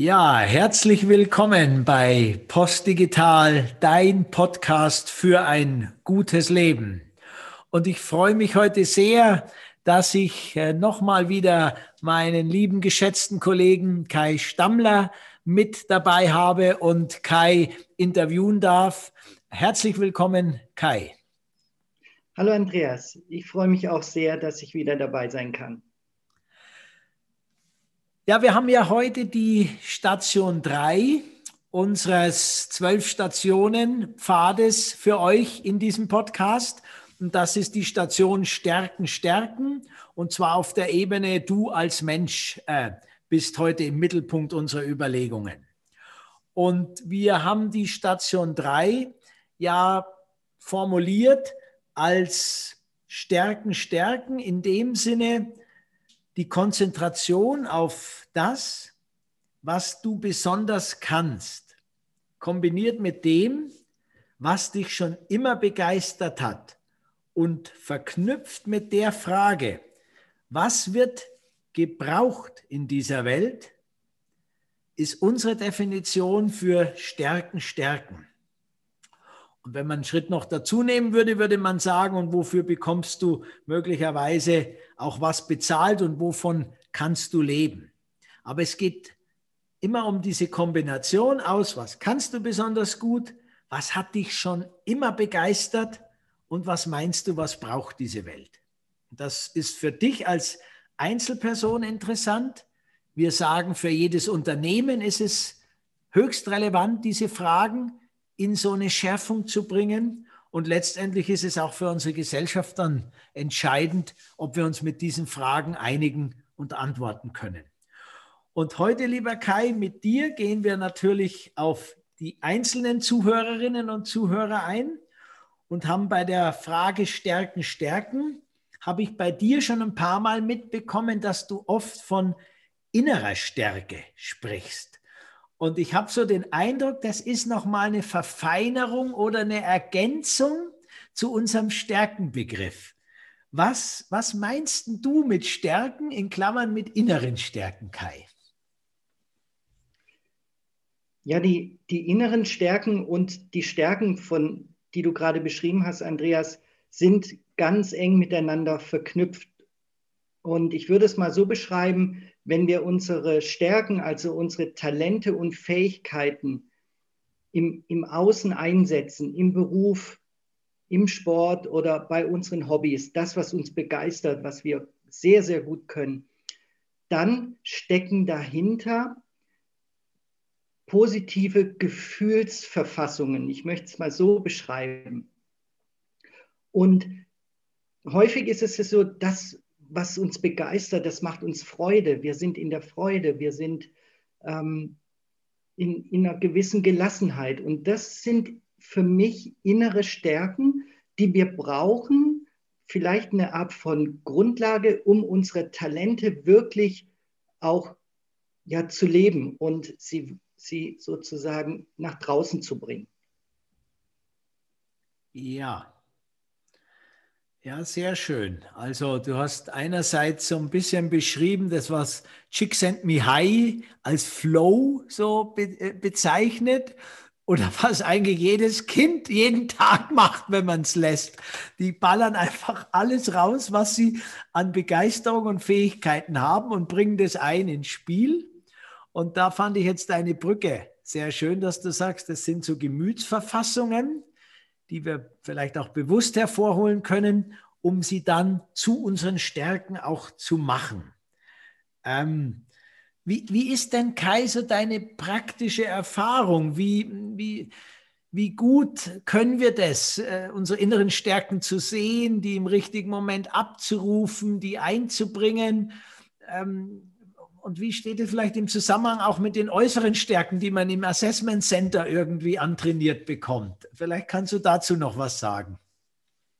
Ja, herzlich willkommen bei Postdigital, dein Podcast für ein gutes Leben. Und ich freue mich heute sehr, dass ich äh, nochmal wieder meinen lieben geschätzten Kollegen Kai Stammler mit dabei habe und Kai interviewen darf. Herzlich willkommen, Kai. Hallo Andreas, ich freue mich auch sehr, dass ich wieder dabei sein kann. Ja, wir haben ja heute die Station 3 unseres zwölf Stationen Pfades für euch in diesem Podcast. Und das ist die Station Stärken, Stärken. Und zwar auf der Ebene, du als Mensch äh, bist heute im Mittelpunkt unserer Überlegungen. Und wir haben die Station 3 ja formuliert als Stärken, Stärken in dem Sinne, die Konzentration auf das, was du besonders kannst, kombiniert mit dem, was dich schon immer begeistert hat und verknüpft mit der Frage, was wird gebraucht in dieser Welt, ist unsere Definition für Stärken, Stärken. Und wenn man einen Schritt noch dazu nehmen würde, würde man sagen, und wofür bekommst du möglicherweise auch was bezahlt und wovon kannst du leben? Aber es geht immer um diese Kombination aus, was kannst du besonders gut, was hat dich schon immer begeistert und was meinst du, was braucht diese Welt? Das ist für dich als Einzelperson interessant. Wir sagen, für jedes Unternehmen ist es höchst relevant, diese Fragen in so eine Schärfung zu bringen. Und letztendlich ist es auch für unsere Gesellschaft dann entscheidend, ob wir uns mit diesen Fragen einigen und antworten können. Und heute, lieber Kai, mit dir gehen wir natürlich auf die einzelnen Zuhörerinnen und Zuhörer ein und haben bei der Frage Stärken, Stärken, habe ich bei dir schon ein paar Mal mitbekommen, dass du oft von innerer Stärke sprichst. Und ich habe so den Eindruck, das ist nochmal eine Verfeinerung oder eine Ergänzung zu unserem Stärkenbegriff. Was, was meinst du mit Stärken in Klammern mit inneren Stärken, Kai? Ja, die, die inneren Stärken und die Stärken, von, die du gerade beschrieben hast, Andreas, sind ganz eng miteinander verknüpft. Und ich würde es mal so beschreiben, wenn wir unsere Stärken, also unsere Talente und Fähigkeiten im, im Außen einsetzen, im Beruf, im Sport oder bei unseren Hobbys, das, was uns begeistert, was wir sehr, sehr gut können, dann stecken dahinter positive Gefühlsverfassungen. Ich möchte es mal so beschreiben. Und häufig ist es so, dass was uns begeistert, das macht uns Freude. Wir sind in der Freude, wir sind ähm, in, in einer gewissen Gelassenheit. Und das sind für mich innere Stärken, die wir brauchen, vielleicht eine Art von Grundlage, um unsere Talente wirklich auch ja, zu leben und sie, sie sozusagen nach draußen zu bringen. Ja, ja, sehr schön. Also du hast einerseits so ein bisschen beschrieben, das was Csikszentmihalyi als Flow so be äh, bezeichnet oder was eigentlich jedes Kind jeden Tag macht, wenn man es lässt. Die ballern einfach alles raus, was sie an Begeisterung und Fähigkeiten haben und bringen das ein ins Spiel. Und da fand ich jetzt deine Brücke sehr schön, dass du sagst, das sind so Gemütsverfassungen, die wir vielleicht auch bewusst hervorholen können, um sie dann zu unseren Stärken auch zu machen. Ähm, wie, wie ist denn, Kaiser, deine praktische Erfahrung? Wie, wie, wie gut können wir das, äh, unsere inneren Stärken zu sehen, die im richtigen Moment abzurufen, die einzubringen? Ähm, und wie steht es vielleicht im Zusammenhang auch mit den äußeren Stärken, die man im Assessment Center irgendwie antrainiert bekommt? Vielleicht kannst du dazu noch was sagen.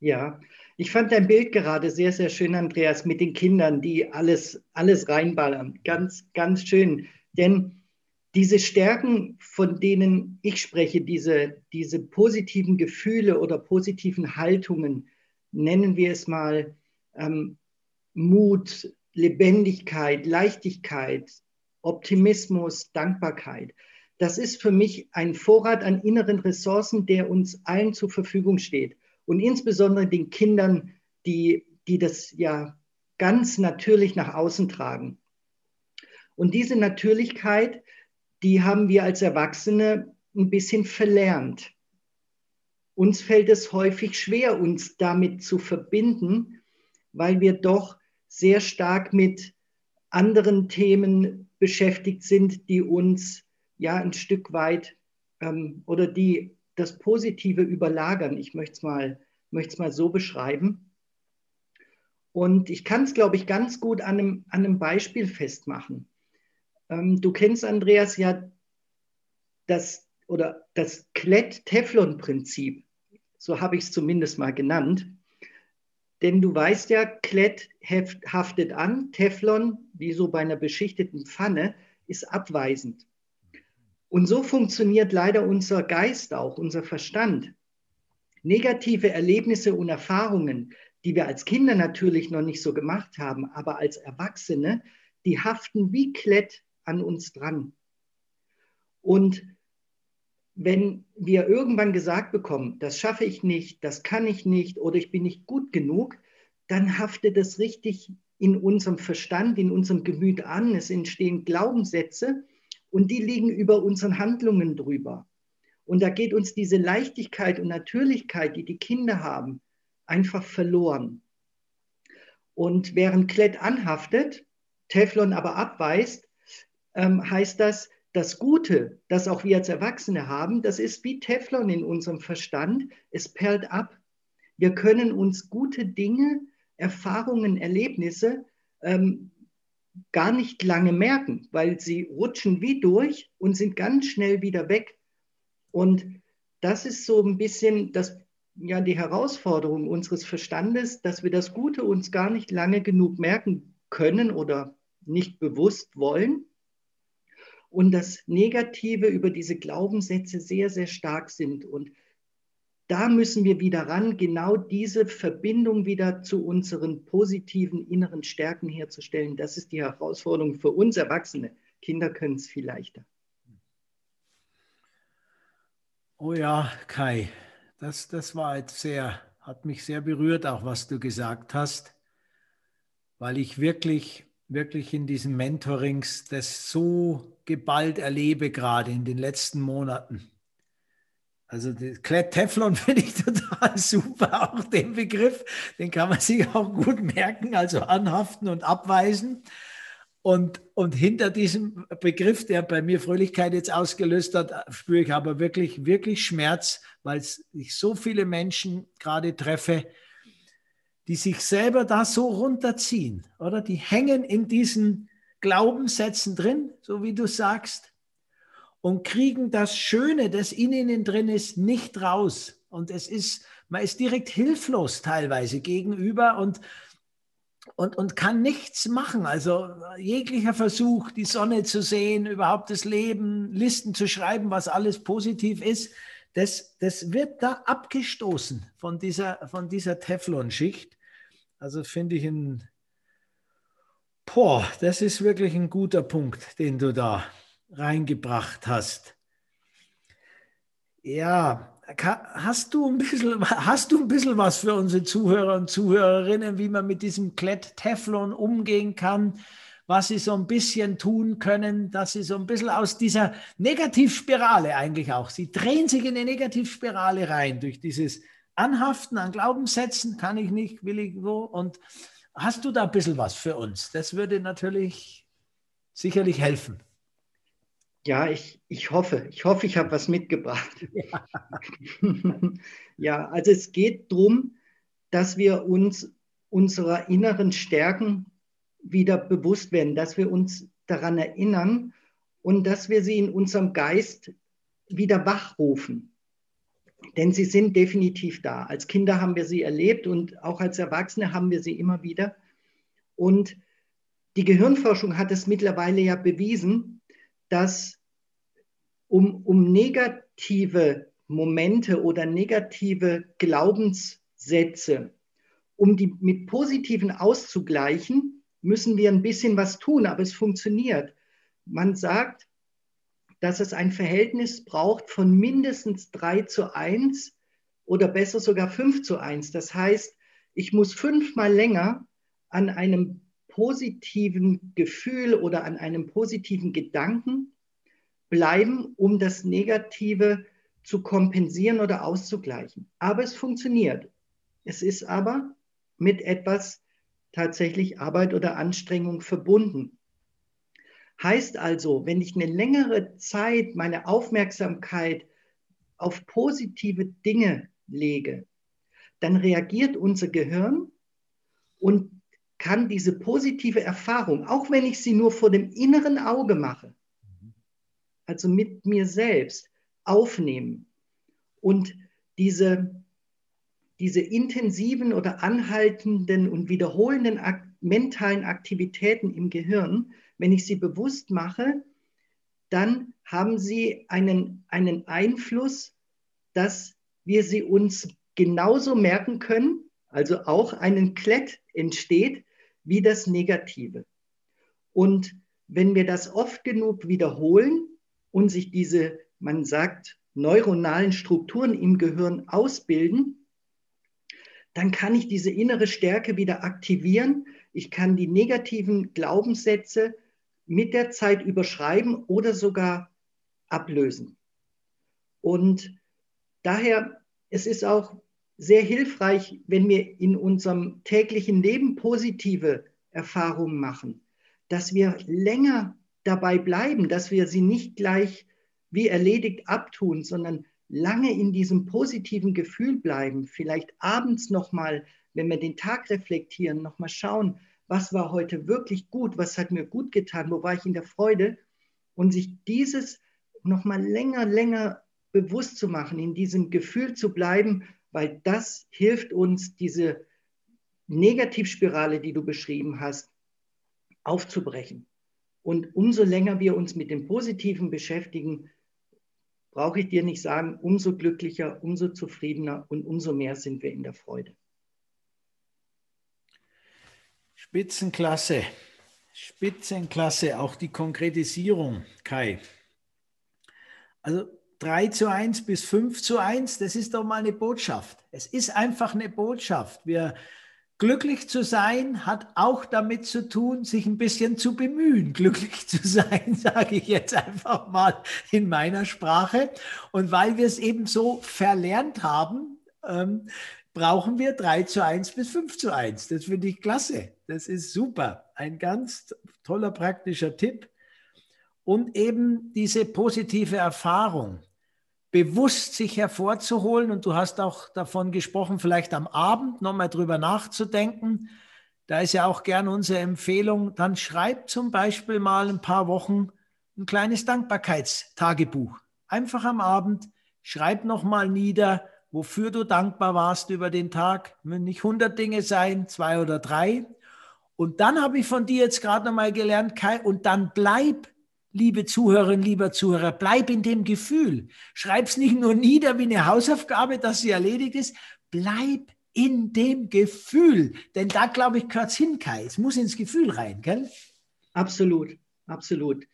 Ja, ich fand dein Bild gerade sehr, sehr schön, Andreas, mit den Kindern, die alles, alles reinballern. Ganz, ganz schön. Denn diese Stärken, von denen ich spreche, diese, diese positiven Gefühle oder positiven Haltungen, nennen wir es mal ähm, Mut, Lebendigkeit, Leichtigkeit, Optimismus, Dankbarkeit. Das ist für mich ein Vorrat an inneren Ressourcen, der uns allen zur Verfügung steht. Und insbesondere den Kindern, die, die das ja ganz natürlich nach außen tragen. Und diese Natürlichkeit, die haben wir als Erwachsene ein bisschen verlernt. Uns fällt es häufig schwer, uns damit zu verbinden, weil wir doch sehr stark mit anderen Themen beschäftigt sind, die uns ja ein Stück weit ähm, oder die das Positive überlagern. Ich möchte es mal, mal so beschreiben. Und ich kann es, glaube ich, ganz gut an einem, an einem Beispiel festmachen. Ähm, du kennst, Andreas, ja das oder das Klett-Teflon-Prinzip. So habe ich es zumindest mal genannt. Denn du weißt ja, Klett haftet an, Teflon, wie so bei einer beschichteten Pfanne, ist abweisend. Und so funktioniert leider unser Geist auch, unser Verstand. Negative Erlebnisse und Erfahrungen, die wir als Kinder natürlich noch nicht so gemacht haben, aber als Erwachsene, die haften wie Klett an uns dran. Und wenn wir irgendwann gesagt bekommen, das schaffe ich nicht, das kann ich nicht oder ich bin nicht gut genug, dann haftet es richtig in unserem Verstand, in unserem Gemüt an. Es entstehen Glaubenssätze und die liegen über unseren Handlungen drüber. Und da geht uns diese Leichtigkeit und Natürlichkeit, die die Kinder haben, einfach verloren. Und während Klett anhaftet, Teflon aber abweist, ähm, heißt das, das Gute, das auch wir als Erwachsene haben, das ist wie Teflon in unserem Verstand. Es perlt ab. Wir können uns gute Dinge, Erfahrungen, Erlebnisse ähm, gar nicht lange merken, weil sie rutschen wie durch und sind ganz schnell wieder weg. Und das ist so ein bisschen das, ja, die Herausforderung unseres Verstandes, dass wir das Gute uns gar nicht lange genug merken können oder nicht bewusst wollen und das Negative über diese Glaubenssätze sehr, sehr stark sind. Und da müssen wir wieder ran, genau diese Verbindung wieder zu unseren positiven inneren Stärken herzustellen. Das ist die Herausforderung für uns Erwachsene. Kinder können es viel leichter. Oh ja, Kai, das, das war jetzt sehr, hat mich sehr berührt, auch was du gesagt hast, weil ich wirklich wirklich in diesen Mentorings das so geballt erlebe, gerade in den letzten Monaten. Also Teflon finde ich total super, auch den Begriff, den kann man sich auch gut merken, also anhaften und abweisen. Und, und hinter diesem Begriff, der bei mir Fröhlichkeit jetzt ausgelöst hat, spüre ich aber wirklich, wirklich Schmerz, weil ich so viele Menschen gerade treffe, die sich selber da so runterziehen, oder? Die hängen in diesen Glaubenssätzen drin, so wie du sagst, und kriegen das Schöne, das in ihnen drin ist, nicht raus. Und es ist, man ist direkt hilflos teilweise gegenüber und, und, und kann nichts machen. Also jeglicher Versuch, die Sonne zu sehen, überhaupt das Leben, Listen zu schreiben, was alles positiv ist, das, das wird da abgestoßen von dieser, von dieser Teflonschicht. Also finde ich ein, boah, das ist wirklich ein guter Punkt, den du da reingebracht hast. Ja, hast du ein bisschen, hast du ein bisschen was für unsere Zuhörer und Zuhörerinnen, wie man mit diesem Klett Teflon umgehen kann? was sie so ein bisschen tun können, dass sie so ein bisschen aus dieser Negativspirale eigentlich auch, sie drehen sich in eine Negativspirale rein durch dieses anhaften an Glaubenssätzen, kann ich nicht, will ich so. Und hast du da ein bisschen was für uns? Das würde natürlich sicherlich helfen. Ja, ich, ich hoffe, ich hoffe, ich habe was mitgebracht. Ja. ja, also es geht darum, dass wir uns unserer inneren Stärken wieder bewusst werden, dass wir uns daran erinnern und dass wir sie in unserem Geist wieder wachrufen. Denn sie sind definitiv da. Als Kinder haben wir sie erlebt und auch als Erwachsene haben wir sie immer wieder. Und die Gehirnforschung hat es mittlerweile ja bewiesen, dass um, um negative Momente oder negative Glaubenssätze, um die mit positiven auszugleichen, müssen wir ein bisschen was tun, aber es funktioniert. man sagt, dass es ein Verhältnis braucht von mindestens 3 zu 1 oder besser sogar 5 zu 1. Das heißt, ich muss fünfmal länger an einem positiven Gefühl oder an einem positiven Gedanken bleiben, um das Negative zu kompensieren oder auszugleichen. Aber es funktioniert. Es ist aber mit etwas tatsächlich Arbeit oder Anstrengung verbunden. Heißt also, wenn ich eine längere Zeit meine Aufmerksamkeit auf positive Dinge lege, dann reagiert unser Gehirn und kann diese positive Erfahrung, auch wenn ich sie nur vor dem inneren Auge mache, also mit mir selbst, aufnehmen. Und diese, diese intensiven oder anhaltenden und wiederholenden ak mentalen Aktivitäten im Gehirn, wenn ich sie bewusst mache, dann haben sie einen, einen Einfluss, dass wir sie uns genauso merken können, also auch einen Klett entsteht, wie das Negative. Und wenn wir das oft genug wiederholen und sich diese, man sagt, neuronalen Strukturen im Gehirn ausbilden, dann kann ich diese innere Stärke wieder aktivieren. Ich kann die negativen Glaubenssätze mit der Zeit überschreiben oder sogar ablösen. Und daher, es ist auch sehr hilfreich, wenn wir in unserem täglichen Leben positive Erfahrungen machen, dass wir länger dabei bleiben, dass wir sie nicht gleich wie erledigt abtun, sondern lange in diesem positiven Gefühl bleiben, vielleicht abends nochmal, wenn wir den Tag reflektieren, nochmal schauen, was war heute wirklich gut, was hat mir gut getan, wo war ich in der Freude und sich dieses nochmal länger, länger bewusst zu machen, in diesem Gefühl zu bleiben weil das hilft uns, diese Negativspirale, die du beschrieben hast, aufzubrechen. Und umso länger wir uns mit dem Positiven beschäftigen, brauche ich dir nicht sagen, umso glücklicher, umso zufriedener und umso mehr sind wir in der Freude. Spitzenklasse, Spitzenklasse, auch die Konkretisierung, Kai. Also 3 zu 1 bis 5 zu 1, das ist doch mal eine Botschaft. Es ist einfach eine Botschaft. Wir, glücklich zu sein hat auch damit zu tun, sich ein bisschen zu bemühen, glücklich zu sein, sage ich jetzt einfach mal in meiner Sprache. Und weil wir es eben so verlernt haben, ähm, brauchen wir 3 zu 1 bis 5 zu 1. Das finde ich klasse. Das ist super. Ein ganz toller praktischer Tipp. Und eben diese positive Erfahrung bewusst sich hervorzuholen. Und du hast auch davon gesprochen, vielleicht am Abend nochmal drüber nachzudenken. Da ist ja auch gern unsere Empfehlung, dann schreib zum Beispiel mal ein paar Wochen ein kleines Dankbarkeitstagebuch. Einfach am Abend, schreib nochmal nieder, wofür du dankbar warst über den Tag. Müssen nicht 100 Dinge sein, zwei oder drei. Und dann habe ich von dir jetzt gerade nochmal gelernt, Kai, und dann bleib liebe Zuhörerinnen, lieber Zuhörer, bleib in dem Gefühl. Schreib es nicht nur nieder wie eine Hausaufgabe, dass sie erledigt ist. Bleib in dem Gefühl. Denn da, glaube ich, gehört es hin, Kai. Es muss ins Gefühl rein, gell? Absolut, absolut.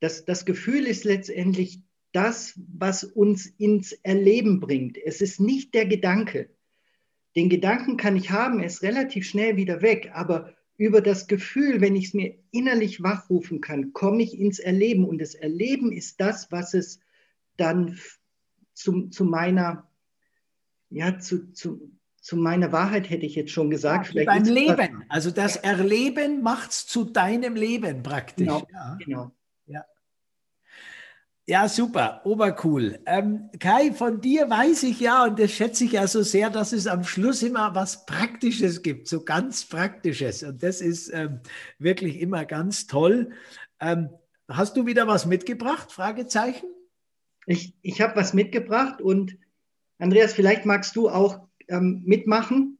Das, das Gefühl ist letztendlich das, was uns ins Erleben bringt. Es ist nicht der Gedanke. Den Gedanken kann ich haben, er ist relativ schnell wieder weg, aber über das Gefühl, wenn ich es mir innerlich wachrufen kann, komme ich ins Erleben. Und das Erleben ist das, was es dann zu, zu meiner, ja, zu, zu, zu meiner Wahrheit hätte ich jetzt schon gesagt. Ja, beim Leben. Also das Erleben macht es zu deinem Leben praktisch. Genau. Ja. genau. Ja, super, obercool. Ähm, Kai, von dir weiß ich ja, und das schätze ich ja so sehr, dass es am Schluss immer was Praktisches gibt, so ganz Praktisches. Und das ist ähm, wirklich immer ganz toll. Ähm, hast du wieder was mitgebracht? Fragezeichen? Ich, ich habe was mitgebracht und Andreas, vielleicht magst du auch ähm, mitmachen.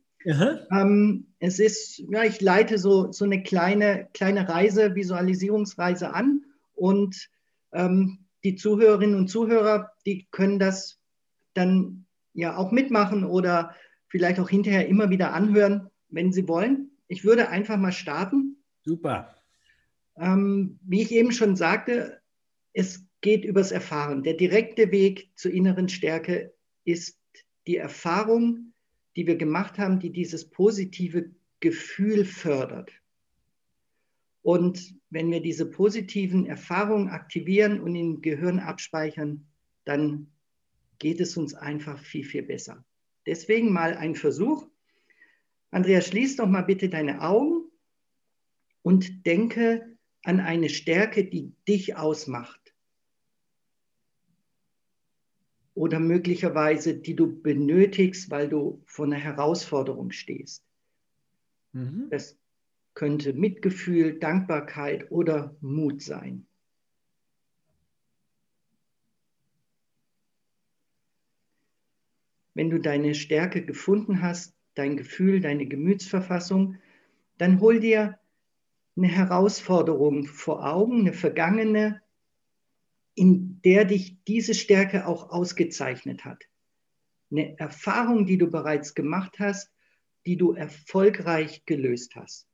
Ähm, es ist, ja, ich leite so, so eine kleine, kleine Reise, Visualisierungsreise an und ähm, die Zuhörerinnen und Zuhörer, die können das dann ja auch mitmachen oder vielleicht auch hinterher immer wieder anhören, wenn sie wollen. Ich würde einfach mal starten. Super. Ähm, wie ich eben schon sagte, es geht übers Erfahren. Der direkte Weg zur inneren Stärke ist die Erfahrung, die wir gemacht haben, die dieses positive Gefühl fördert. Und wenn wir diese positiven Erfahrungen aktivieren und im Gehirn abspeichern, dann geht es uns einfach viel, viel besser. Deswegen mal ein Versuch. Andreas, schließ doch mal bitte deine Augen und denke an eine Stärke, die dich ausmacht. Oder möglicherweise, die du benötigst, weil du vor einer Herausforderung stehst. Mhm. Das könnte Mitgefühl, Dankbarkeit oder Mut sein. Wenn du deine Stärke gefunden hast, dein Gefühl, deine Gemütsverfassung, dann hol dir eine Herausforderung vor Augen, eine vergangene, in der dich diese Stärke auch ausgezeichnet hat. Eine Erfahrung, die du bereits gemacht hast, die du erfolgreich gelöst hast.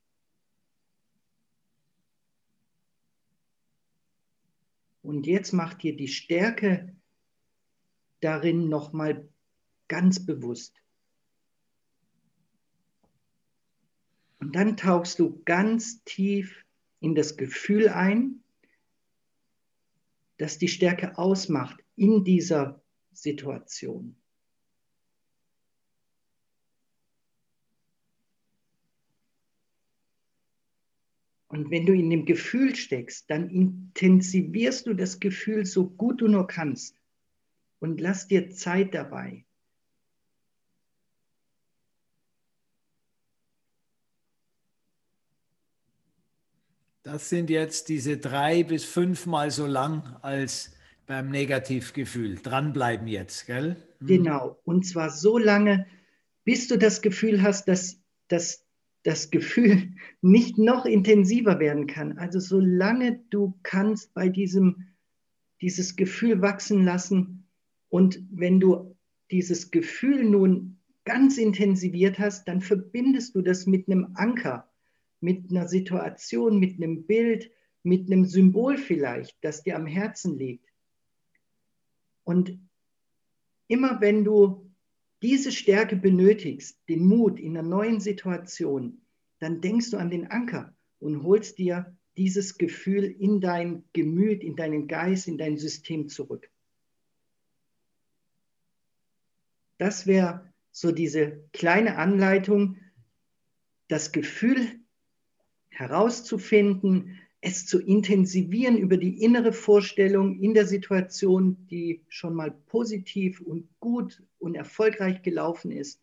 Und jetzt mach dir die Stärke darin nochmal ganz bewusst. Und dann tauchst du ganz tief in das Gefühl ein, das die Stärke ausmacht in dieser Situation. Und wenn du in dem Gefühl steckst, dann intensivierst du das Gefühl so gut du nur kannst und lass dir Zeit dabei. Das sind jetzt diese drei bis fünfmal so lang als beim Negativgefühl. Dranbleiben jetzt, gell? Hm. Genau. Und zwar so lange, bis du das Gefühl hast, dass, dass das Gefühl nicht noch intensiver werden kann. Also solange du kannst bei diesem dieses Gefühl wachsen lassen und wenn du dieses Gefühl nun ganz intensiviert hast, dann verbindest du das mit einem Anker mit einer Situation, mit einem Bild, mit einem Symbol vielleicht, das dir am Herzen liegt. Und immer wenn du diese Stärke benötigst, den Mut in einer neuen Situation, dann denkst du an den Anker und holst dir dieses Gefühl in dein Gemüt, in deinen Geist, in dein System zurück. Das wäre so diese kleine Anleitung, das Gefühl herauszufinden, es zu intensivieren über die innere Vorstellung in der Situation, die schon mal positiv und gut und erfolgreich gelaufen ist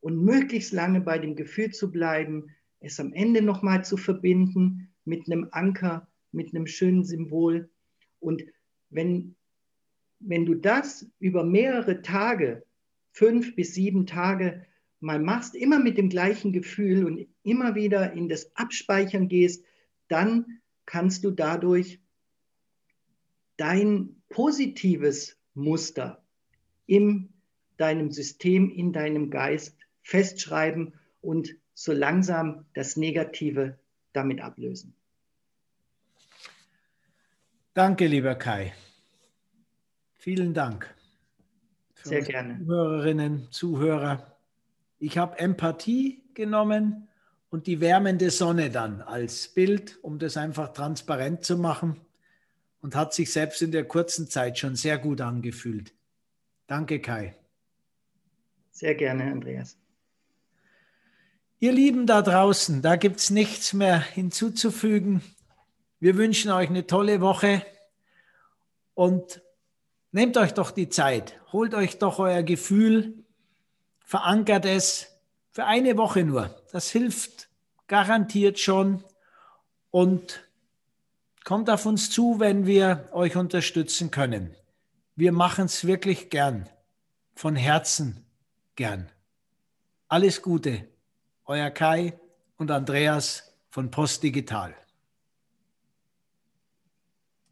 und möglichst lange bei dem Gefühl zu bleiben, es am Ende nochmal zu verbinden mit einem Anker, mit einem schönen Symbol. Und wenn, wenn du das über mehrere Tage, fünf bis sieben Tage mal machst, immer mit dem gleichen Gefühl und immer wieder in das Abspeichern gehst, dann kannst du dadurch dein positives Muster in deinem System, in deinem Geist festschreiben und so langsam das Negative damit ablösen. Danke, lieber Kai. Vielen Dank. Sehr gerne. Zuhörerinnen, Zuhörer. Ich habe Empathie genommen und die wärmende Sonne dann als Bild, um das einfach transparent zu machen und hat sich selbst in der kurzen Zeit schon sehr gut angefühlt. Danke, Kai. Sehr gerne, Andreas. Ihr Lieben da draußen, da gibt es nichts mehr hinzuzufügen. Wir wünschen euch eine tolle Woche und nehmt euch doch die Zeit, holt euch doch euer Gefühl verankert es für eine Woche nur. Das hilft garantiert schon und kommt auf uns zu, wenn wir euch unterstützen können. Wir machen es wirklich gern, von Herzen gern. Alles Gute, euer Kai und Andreas von Post Digital.